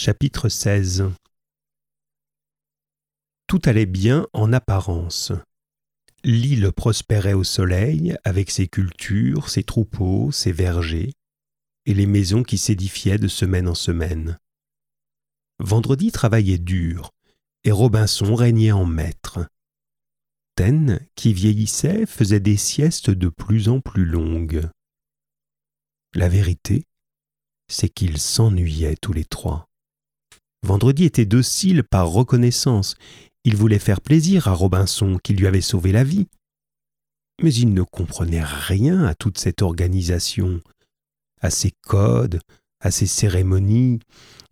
Chapitre 16 Tout allait bien en apparence. L'île prospérait au soleil avec ses cultures, ses troupeaux, ses vergers, et les maisons qui s'édifiaient de semaine en semaine. Vendredi travaillait dur, et Robinson régnait en maître. Taine, qui vieillissait, faisait des siestes de plus en plus longues. La vérité, c'est qu'ils s'ennuyaient tous les trois. Vendredi était docile par reconnaissance. Il voulait faire plaisir à Robinson qui lui avait sauvé la vie. Mais il ne comprenait rien à toute cette organisation, à ses codes, à ses cérémonies,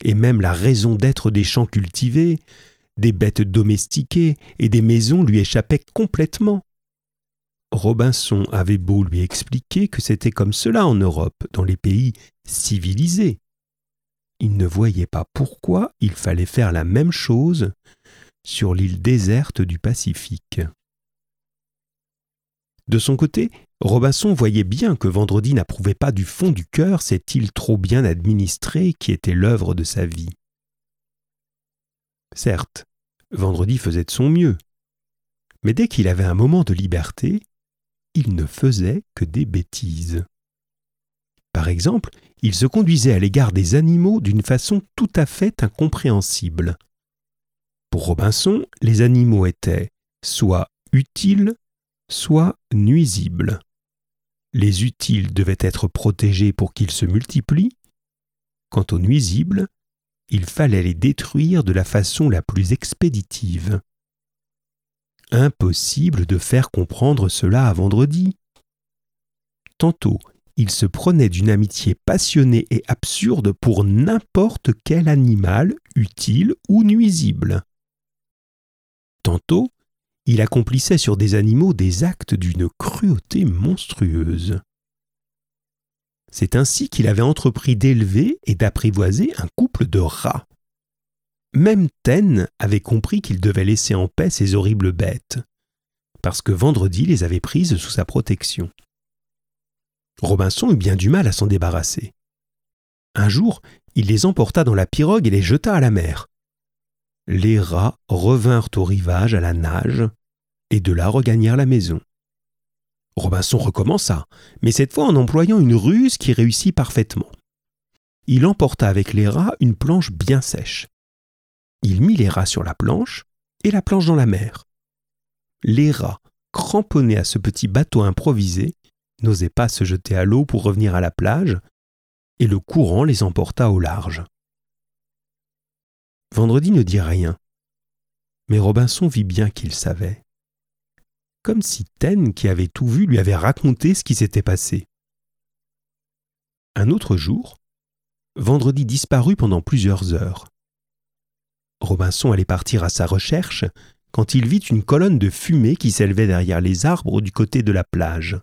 et même la raison d'être des champs cultivés, des bêtes domestiquées et des maisons lui échappaient complètement. Robinson avait beau lui expliquer que c'était comme cela en Europe, dans les pays civilisés. Il ne voyait pas pourquoi il fallait faire la même chose sur l'île déserte du Pacifique. De son côté, Robinson voyait bien que Vendredi n'approuvait pas du fond du cœur cette île trop bien administrée qui était l'œuvre de sa vie. Certes, Vendredi faisait de son mieux, mais dès qu'il avait un moment de liberté, il ne faisait que des bêtises. Par exemple, il se conduisait à l'égard des animaux d'une façon tout à fait incompréhensible. Pour Robinson, les animaux étaient soit utiles, soit nuisibles. Les utiles devaient être protégés pour qu'ils se multiplient. Quant aux nuisibles, il fallait les détruire de la façon la plus expéditive. Impossible de faire comprendre cela à vendredi. Tantôt, il se prenait d'une amitié passionnée et absurde pour n'importe quel animal, utile ou nuisible. Tantôt, il accomplissait sur des animaux des actes d'une cruauté monstrueuse. C'est ainsi qu'il avait entrepris d'élever et d'apprivoiser un couple de rats. Même Taine avait compris qu'il devait laisser en paix ces horribles bêtes, parce que Vendredi les avait prises sous sa protection. Robinson eut bien du mal à s'en débarrasser. Un jour, il les emporta dans la pirogue et les jeta à la mer. Les rats revinrent au rivage à la nage, et de là regagnèrent la maison. Robinson recommença, mais cette fois en employant une ruse qui réussit parfaitement. Il emporta avec les rats une planche bien sèche. Il mit les rats sur la planche et la planche dans la mer. Les rats, cramponnés à ce petit bateau improvisé, n'osaient pas se jeter à l'eau pour revenir à la plage, et le courant les emporta au large. Vendredi ne dit rien, mais Robinson vit bien qu'il savait. Comme si Taine, qui avait tout vu, lui avait raconté ce qui s'était passé. Un autre jour, Vendredi disparut pendant plusieurs heures. Robinson allait partir à sa recherche quand il vit une colonne de fumée qui s'élevait derrière les arbres du côté de la plage.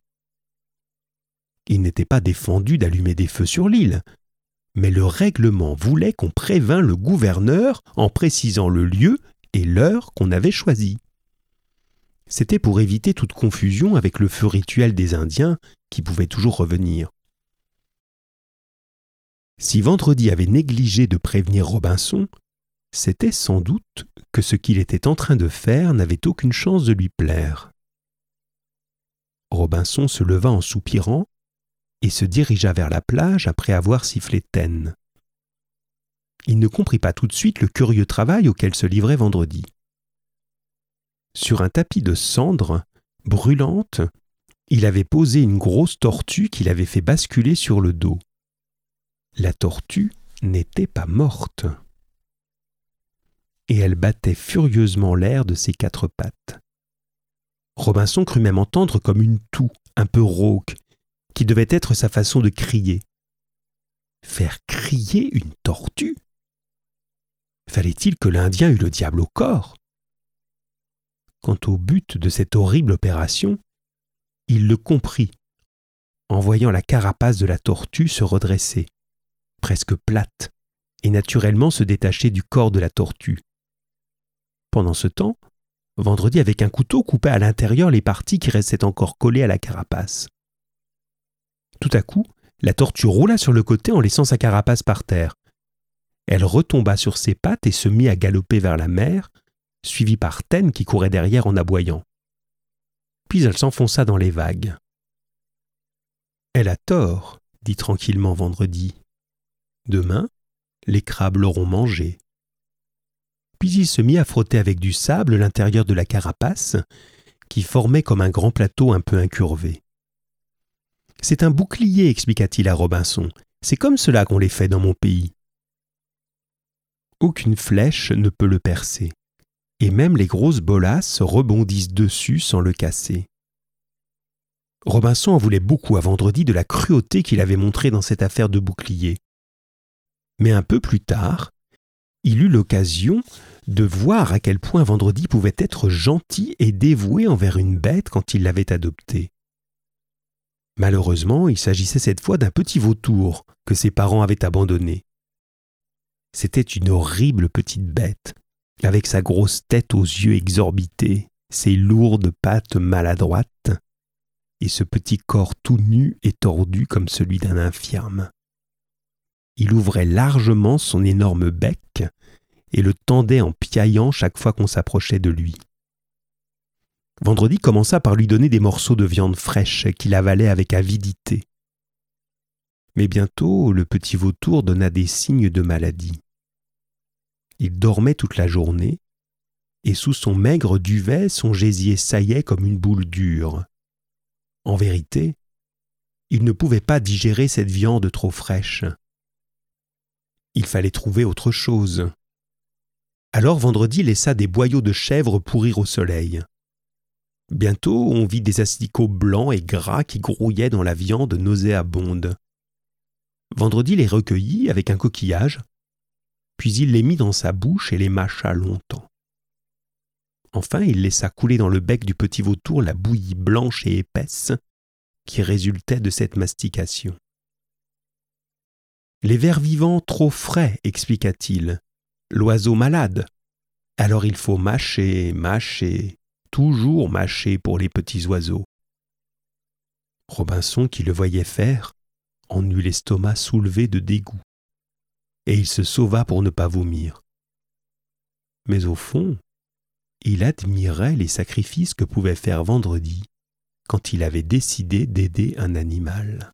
Il n'était pas défendu d'allumer des feux sur l'île, mais le règlement voulait qu'on prévînt le gouverneur en précisant le lieu et l'heure qu'on avait choisi. C'était pour éviter toute confusion avec le feu rituel des Indiens qui pouvait toujours revenir. Si Vendredi avait négligé de prévenir Robinson, c'était sans doute que ce qu'il était en train de faire n'avait aucune chance de lui plaire. Robinson se leva en soupirant et se dirigea vers la plage après avoir sifflé Taine. Il ne comprit pas tout de suite le curieux travail auquel se livrait Vendredi. Sur un tapis de cendres, brûlantes, il avait posé une grosse tortue qu'il avait fait basculer sur le dos. La tortue n'était pas morte et elle battait furieusement l'air de ses quatre pattes. Robinson crut même entendre comme une toux un peu rauque, qui devait être sa façon de crier. Faire crier une tortue? Fallait-il que l'Indien eût le diable au corps? Quant au but de cette horrible opération, il le comprit en voyant la carapace de la tortue se redresser, presque plate, et naturellement se détacher du corps de la tortue. Pendant ce temps, Vendredi avec un couteau coupait à l'intérieur les parties qui restaient encore collées à la carapace. Tout à coup, la tortue roula sur le côté en laissant sa carapace par terre. Elle retomba sur ses pattes et se mit à galoper vers la mer, suivie par Taine qui courait derrière en aboyant. Puis elle s'enfonça dans les vagues. Elle a tort, dit tranquillement Vendredi. Demain, les crabes l'auront mangé. Puis il se mit à frotter avec du sable l'intérieur de la carapace, qui formait comme un grand plateau un peu incurvé. C'est un bouclier, expliqua-t-il à Robinson. C'est comme cela qu'on les fait dans mon pays. Aucune flèche ne peut le percer, et même les grosses bolasses rebondissent dessus sans le casser. Robinson en voulait beaucoup à vendredi de la cruauté qu'il avait montrée dans cette affaire de bouclier. Mais un peu plus tard, il eut l'occasion de voir à quel point vendredi pouvait être gentil et dévoué envers une bête quand il l'avait adoptée. Malheureusement, il s'agissait cette fois d'un petit vautour que ses parents avaient abandonné. C'était une horrible petite bête, avec sa grosse tête aux yeux exorbités, ses lourdes pattes maladroites, et ce petit corps tout nu et tordu comme celui d'un infirme. Il ouvrait largement son énorme bec et le tendait en piaillant chaque fois qu'on s'approchait de lui. Vendredi commença par lui donner des morceaux de viande fraîche qu'il avalait avec avidité. Mais bientôt le petit vautour donna des signes de maladie. Il dormait toute la journée, et sous son maigre duvet son gésier saillait comme une boule dure. En vérité, il ne pouvait pas digérer cette viande trop fraîche. Il fallait trouver autre chose. Alors vendredi laissa des boyaux de chèvre pourrir au soleil. Bientôt on vit des asticots blancs et gras qui grouillaient dans la viande nauséabonde. Vendredi les recueillit avec un coquillage, puis il les mit dans sa bouche et les mâcha longtemps. Enfin, il laissa couler dans le bec du petit vautour la bouillie blanche et épaisse qui résultait de cette mastication. Les vers vivants trop frais, expliqua-t-il. L'oiseau malade. Alors il faut mâcher, mâcher, toujours mâcher pour les petits oiseaux. Robinson, qui le voyait faire, en eut l'estomac soulevé de dégoût, et il se sauva pour ne pas vomir. Mais au fond, il admirait les sacrifices que pouvait faire Vendredi quand il avait décidé d'aider un animal.